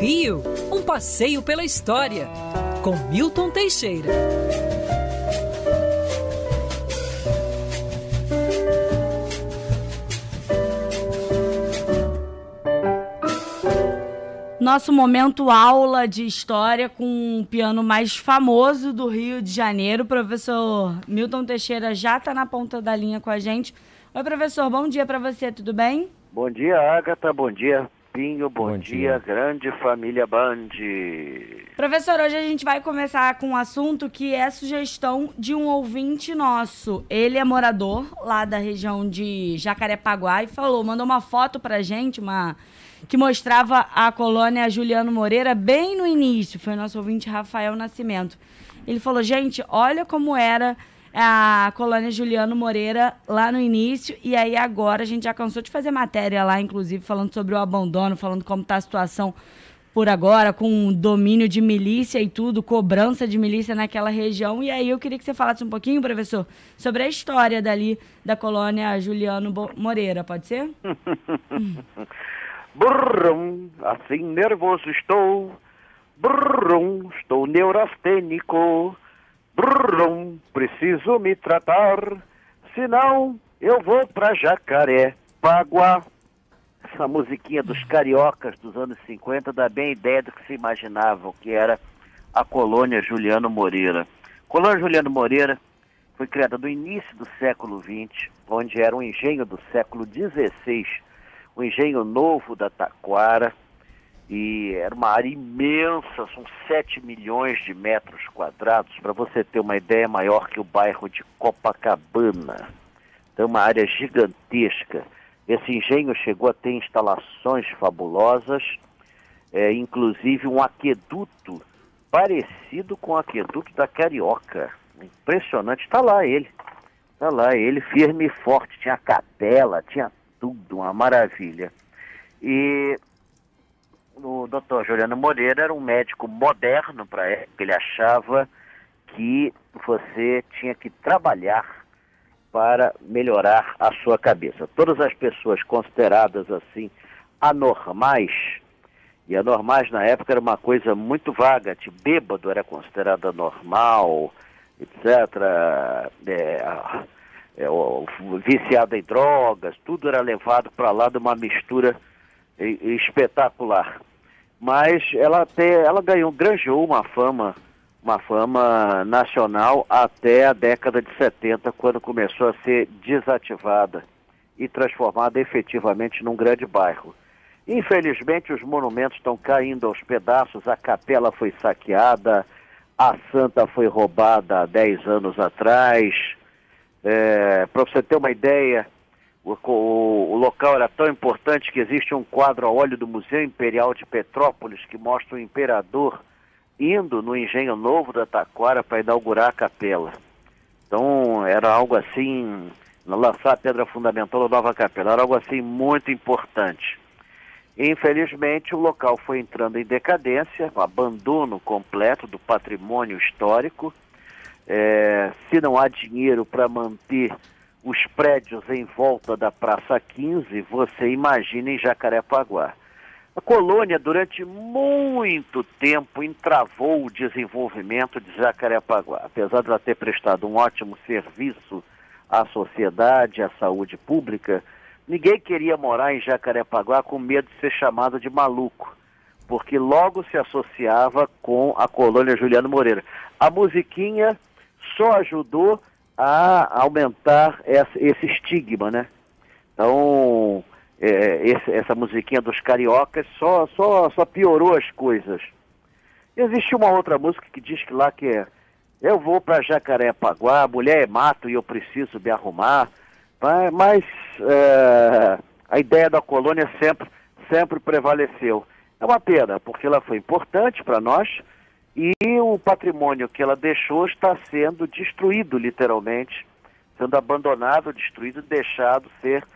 Rio, um passeio pela história, com Milton Teixeira. Nosso momento aula de história com o piano mais famoso do Rio de Janeiro. O professor Milton Teixeira já está na ponta da linha com a gente. Oi, professor, bom dia para você, tudo bem? Bom dia, Agatha, bom dia, Pinho, bom, bom dia, dia, grande família Band. Professor, hoje a gente vai começar com um assunto que é sugestão de um ouvinte nosso. Ele é morador lá da região de Jacarepaguá e falou, mandou uma foto pra gente, uma que mostrava a colônia Juliano Moreira bem no início. Foi nosso ouvinte Rafael Nascimento. Ele falou, gente, olha como era a colônia Juliano Moreira lá no início, e aí agora a gente já cansou de fazer matéria lá, inclusive, falando sobre o abandono, falando como está a situação por agora, com domínio de milícia e tudo, cobrança de milícia naquela região. E aí eu queria que você falasse um pouquinho, professor, sobre a história dali da colônia Juliano Moreira, pode ser? Brum, assim nervoso estou. Brum, estou neurastênico. Brum, preciso me tratar, senão eu vou pra Jacaré, Paguá. Essa musiquinha dos cariocas dos anos 50 dá bem a ideia do que se imaginava, que era a colônia Juliano Moreira. colônia Juliano Moreira foi criada no início do século XX, onde era um engenho do século XVI, o um engenho novo da Taquara, e era uma área imensa, são 7 milhões de metros quadrados, para você ter uma ideia maior que o bairro de Copacabana. Então, uma área gigantesca. Esse engenho chegou a ter instalações fabulosas, é, inclusive um aqueduto parecido com o aqueduto da Carioca. Impressionante, está lá ele. Está lá ele, firme e forte, tinha capela, tinha tudo, uma maravilha. E o doutor Juliano Moreira era um médico moderno para época. Ele achava que você tinha que trabalhar para melhorar a sua cabeça. Todas as pessoas consideradas assim anormais, e anormais na época era uma coisa muito vaga, de bêbado era considerado anormal, etc. É, é, viciado em drogas, tudo era levado para lá de uma mistura espetacular. Mas ela até ela ganhou, granjeou uma fama, uma fama nacional até a década de 70, quando começou a ser desativada e transformada efetivamente num grande bairro. Infelizmente, os monumentos estão caindo aos pedaços, a capela foi saqueada, a santa foi roubada há 10 anos atrás. É, Para você ter uma ideia, o, o, local era tão importante que existe um quadro a óleo do Museu Imperial de Petrópolis que mostra o imperador indo no Engenho Novo da Taquara para inaugurar a capela. Então era algo assim, lançar a pedra fundamental da nova capela, era algo assim muito importante. Infelizmente o local foi entrando em decadência, abandono completo do patrimônio histórico. É, se não há dinheiro para manter os prédios em volta da Praça 15, você imagina em Jacarepaguá. A colônia, durante muito tempo, entravou o desenvolvimento de Jacarepaguá. Apesar de ela ter prestado um ótimo serviço à sociedade, à saúde pública, ninguém queria morar em Jacarepaguá com medo de ser chamado de maluco, porque logo se associava com a colônia Juliano Moreira. A musiquinha só ajudou a aumentar essa, esse estigma, né? Então, é, esse, essa musiquinha dos cariocas só, só, só piorou as coisas. Existe uma outra música que diz que lá que é eu vou para Jacarepaguá, mulher é mato e eu preciso me arrumar, mas é, a ideia da colônia sempre, sempre prevaleceu. É uma pena, porque ela foi importante para nós, e o patrimônio que ela deixou está sendo destruído, literalmente, sendo abandonado, destruído, deixado ser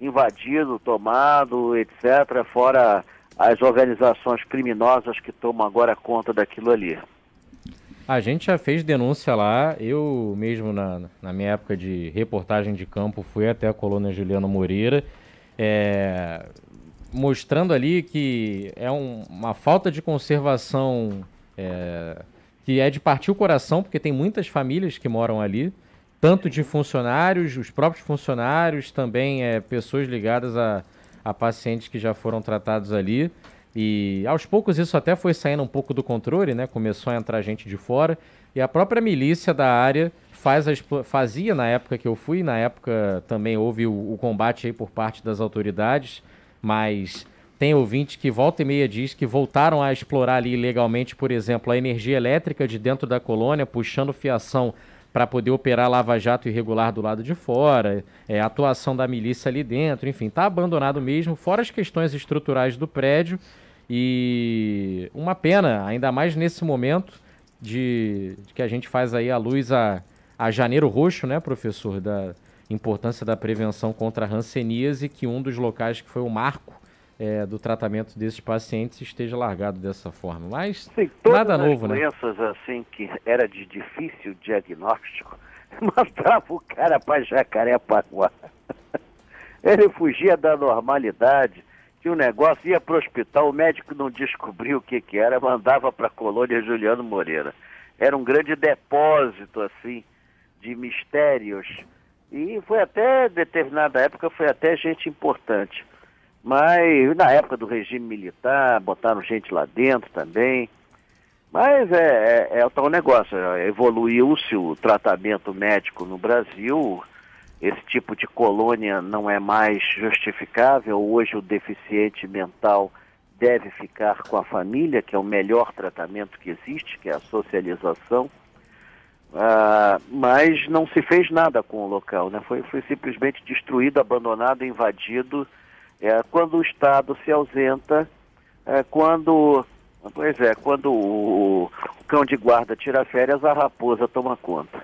invadido, tomado, etc., fora as organizações criminosas que tomam agora conta daquilo ali. A gente já fez denúncia lá, eu mesmo na, na minha época de reportagem de campo fui até a colônia Juliano Moreira. É, mostrando ali que é um, uma falta de conservação é, que é de partir o coração, porque tem muitas famílias que moram ali, tanto de funcionários, os próprios funcionários, também é, pessoas ligadas a, a pacientes que já foram tratados ali. E aos poucos isso até foi saindo um pouco do controle, né? Começou a entrar gente de fora. E a própria milícia da área faz fazia na época que eu fui, na época também houve o, o combate aí por parte das autoridades, mas tem ouvinte que volta e meia diz que voltaram a explorar ali ilegalmente, por exemplo, a energia elétrica de dentro da colônia, puxando fiação para poder operar lava-jato irregular do lado de fora, é, atuação da milícia ali dentro, enfim, está abandonado mesmo, fora as questões estruturais do prédio. E uma pena, ainda mais nesse momento de, de que a gente faz aí a luz a, a janeiro roxo, né, professor, da importância da prevenção contra a hanseníase, que um dos locais que foi o marco é, do tratamento desses pacientes esteja largado dessa forma. Mas Sim, nada novo, né? doenças assim que era de difícil diagnóstico, mandava o cara para Jacarepaguá. Ele fugia da normalidade, que o negócio ia para o hospital, o médico não descobriu o que, que era, mandava para a colônia Juliano Moreira. Era um grande depósito, assim, de mistérios. E foi até, determinada época, foi até gente importante. Mas na época do regime militar, botaram gente lá dentro também. Mas é, é, é o tal negócio, evoluiu-se o tratamento médico no Brasil, esse tipo de colônia não é mais justificável. Hoje o deficiente mental deve ficar com a família, que é o melhor tratamento que existe, que é a socialização. Ah, mas não se fez nada com o local, né? foi, foi simplesmente destruído, abandonado, invadido. É, quando o Estado se ausenta, é, quando, pois é, quando o, o cão de guarda tira férias, a raposa toma conta.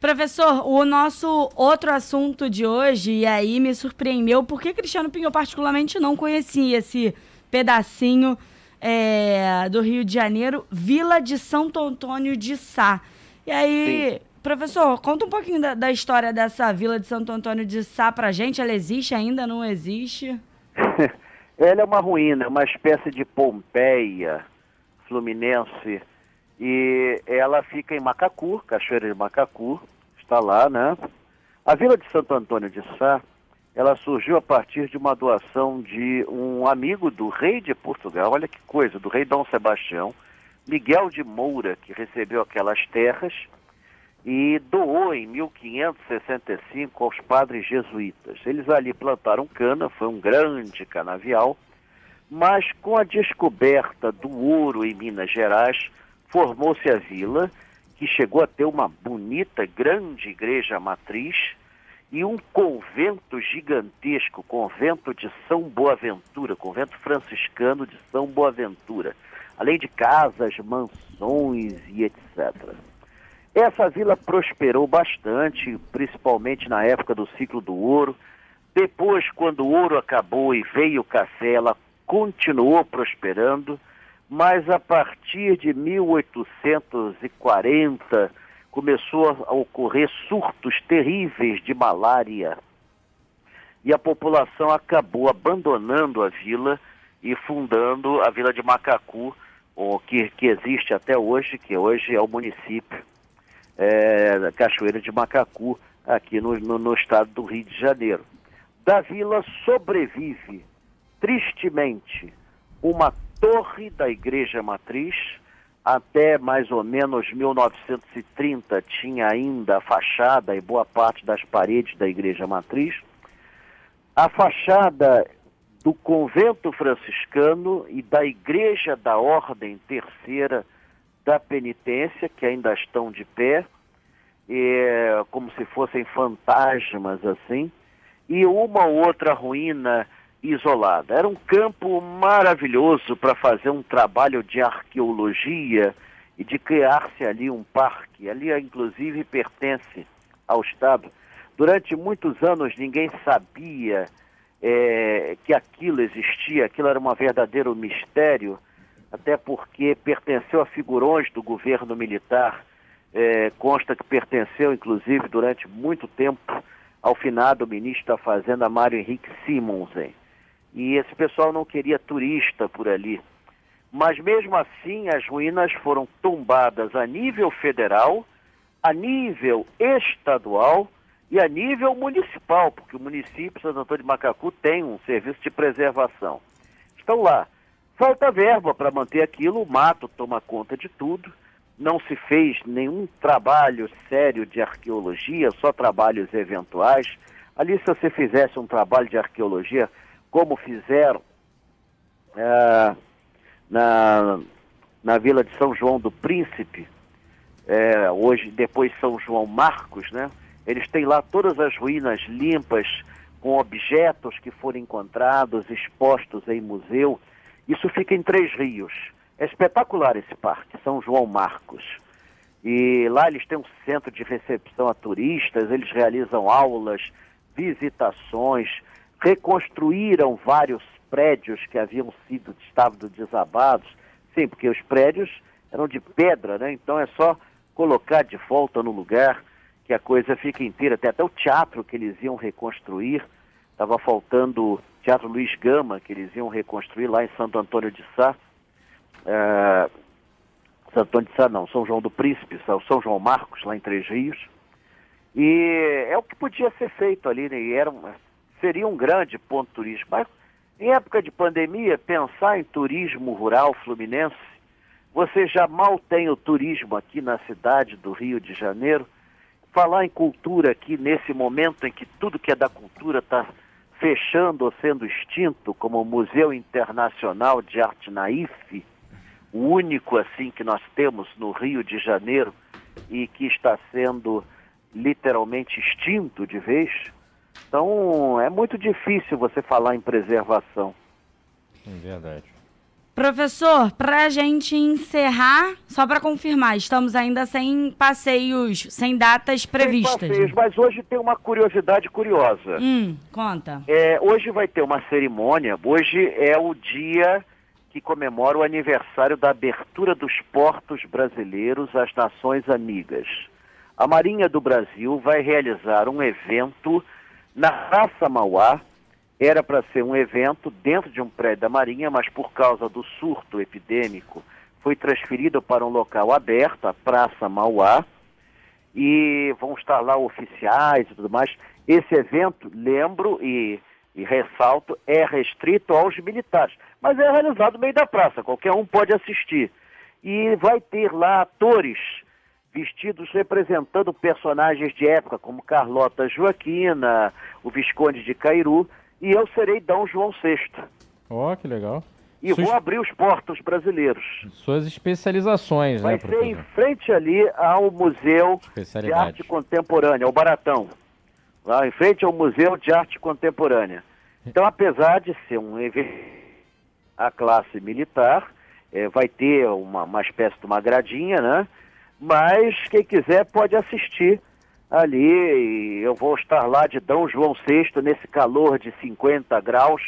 Professor, o nosso outro assunto de hoje, e aí me surpreendeu, porque Cristiano Pinho particularmente não conhecia esse pedacinho é, do Rio de Janeiro, Vila de Santo Antônio de Sá. E aí, Sim. Professor, conta um pouquinho da, da, história dessa Vila de Santo Antônio de Sá pra gente. Ela existe ainda, não existe? Ela é uma ruína, uma espécie de Pompeia fluminense e ela fica em Macacu, Cachoeira de Macacu, está lá, né? A Vila de Santo Antônio de Sá, ela surgiu a partir de uma doação de um amigo do rei de Portugal, olha que coisa, do rei Dom Sebastião, Miguel de Moura, que recebeu aquelas terras e doou em 1565 aos padres jesuítas. Eles ali plantaram cana, foi um grande canavial, mas com a descoberta do ouro em Minas Gerais, formou-se a vila, que chegou a ter uma bonita, grande igreja matriz e um convento gigantesco, convento de São Boaventura, convento franciscano de São Boaventura, além de casas, mansões e etc. Essa vila prosperou bastante, principalmente na época do ciclo do ouro. Depois, quando o ouro acabou e veio o café, ela continuou prosperando mas a partir de 1840 começou a ocorrer surtos terríveis de malária e a população acabou abandonando a vila e fundando a vila de Macacu, que, que existe até hoje, que hoje é o município é, Cachoeira de Macacu, aqui no, no, no estado do Rio de Janeiro. Da vila sobrevive, tristemente, uma torre da igreja matriz, até mais ou menos 1930 tinha ainda a fachada e boa parte das paredes da igreja matriz. A fachada do convento franciscano e da igreja da ordem terceira da penitência, que ainda estão de pé, é, como se fossem fantasmas assim, e uma outra ruína isolada. Era um campo maravilhoso para fazer um trabalho de arqueologia e de criar-se ali um parque. Ali, inclusive, pertence ao Estado. Durante muitos anos, ninguém sabia é, que aquilo existia, aquilo era um verdadeiro mistério, até porque pertenceu a figurões do governo militar. É, consta que pertenceu, inclusive, durante muito tempo ao finado ministro da Fazenda, Mário Henrique Simonsen. e esse pessoal não queria turista por ali. Mas mesmo assim, as ruínas foram tombadas a nível federal, a nível estadual e a nível municipal, porque o município Santo Antônio de Macacu tem um serviço de preservação. Estão lá. Falta verba para manter aquilo, o mato toma conta de tudo. Não se fez nenhum trabalho sério de arqueologia, só trabalhos eventuais. Ali, se você fizesse um trabalho de arqueologia, como fizeram é, na, na vila de São João do Príncipe, é, hoje, depois São João Marcos, né? Eles têm lá todas as ruínas limpas, com objetos que foram encontrados, expostos em museu. Isso fica em Três Rios. É espetacular esse parque, São João Marcos. E lá eles têm um centro de recepção a turistas, eles realizam aulas, visitações, reconstruíram vários prédios que haviam sido estavam desabados. Sim, porque os prédios eram de pedra, né? Então é só colocar de volta no lugar que a coisa fica inteira. Até o teatro que eles iam reconstruir. Estava faltando Teatro Luiz Gama, que eles iam reconstruir lá em Santo Antônio de Sá. É... Santo Antônio de Sá não, São João do Príncipe, São João Marcos, lá em Três Rios. E é o que podia ser feito ali, né? E era seria um grande ponto turístico. Mas em época de pandemia, pensar em turismo rural fluminense, você já mal tem o turismo aqui na cidade do Rio de Janeiro. Falar em cultura aqui nesse momento em que tudo que é da cultura está fechando ou sendo extinto, como Museu Internacional de Arte Naif, o único assim que nós temos no Rio de Janeiro e que está sendo literalmente extinto de vez. Então é muito difícil você falar em preservação. É verdade. Professor, para a gente encerrar, só para confirmar, estamos ainda sem passeios, sem datas previstas. Sem passeios, mas hoje tem uma curiosidade curiosa. Hum, conta. É, hoje vai ter uma cerimônia, hoje é o dia que comemora o aniversário da abertura dos portos brasileiros às nações amigas. A Marinha do Brasil vai realizar um evento na Praça Mauá. Era para ser um evento dentro de um prédio da Marinha, mas por causa do surto epidêmico foi transferido para um local aberto, a Praça Mauá, e vão estar lá oficiais e tudo mais. Esse evento, lembro e, e ressalto, é restrito aos militares, mas é realizado no meio da praça, qualquer um pode assistir. E vai ter lá atores vestidos representando personagens de época, como Carlota Joaquina, o Visconde de Cairu, e eu serei Dom João VI. Ó, oh, que legal. E Suas... vou abrir os portos brasileiros. Suas especializações, Vai né, Vai ser em frente ali ao Museu de Arte Contemporânea, o Baratão. Lá em frente ao Museu de Arte Contemporânea. Então, apesar de ser um evento a classe militar, é, vai ter uma, uma espécie de uma gradinha, né? mas quem quiser pode assistir ali. eu vou estar lá de D. João VI nesse calor de 50 graus,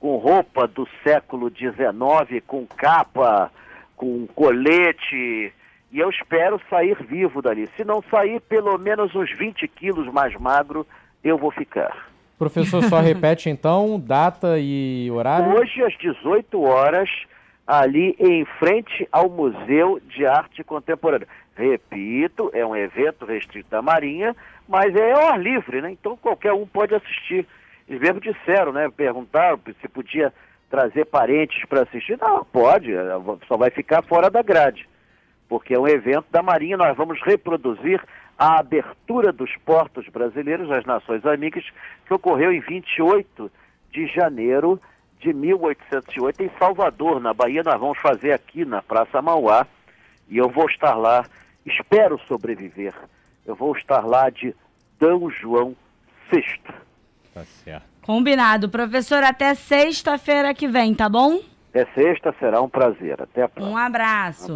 com roupa do século XIX, com capa, com colete. E eu espero sair vivo dali. Se não sair, pelo menos uns 20 quilos mais magro, eu vou ficar. Professor, só repete então data e horário? Hoje, às 18 horas, ali em frente ao Museu de Arte Contemporânea. Repito, é um evento restrito da Marinha, mas é ao ar livre, né? Então qualquer um pode assistir. Eles mesmo disseram, né? Perguntaram se podia trazer parentes para assistir. Não, pode, só vai ficar fora da grade. Porque é um evento da Marinha, nós vamos reproduzir a abertura dos portos brasileiros às Nações Amigas, que ocorreu em 28 de janeiro de 1808 em Salvador, na Bahia. Nós vamos fazer aqui na Praça Mauá e eu vou estar lá. Espero sobreviver. Eu vou estar lá de D. João VI. Tá certo. Combinado. Professor, até sexta-feira que vem, tá bom? Até sexta, será um prazer. Até a próxima. Um abraço.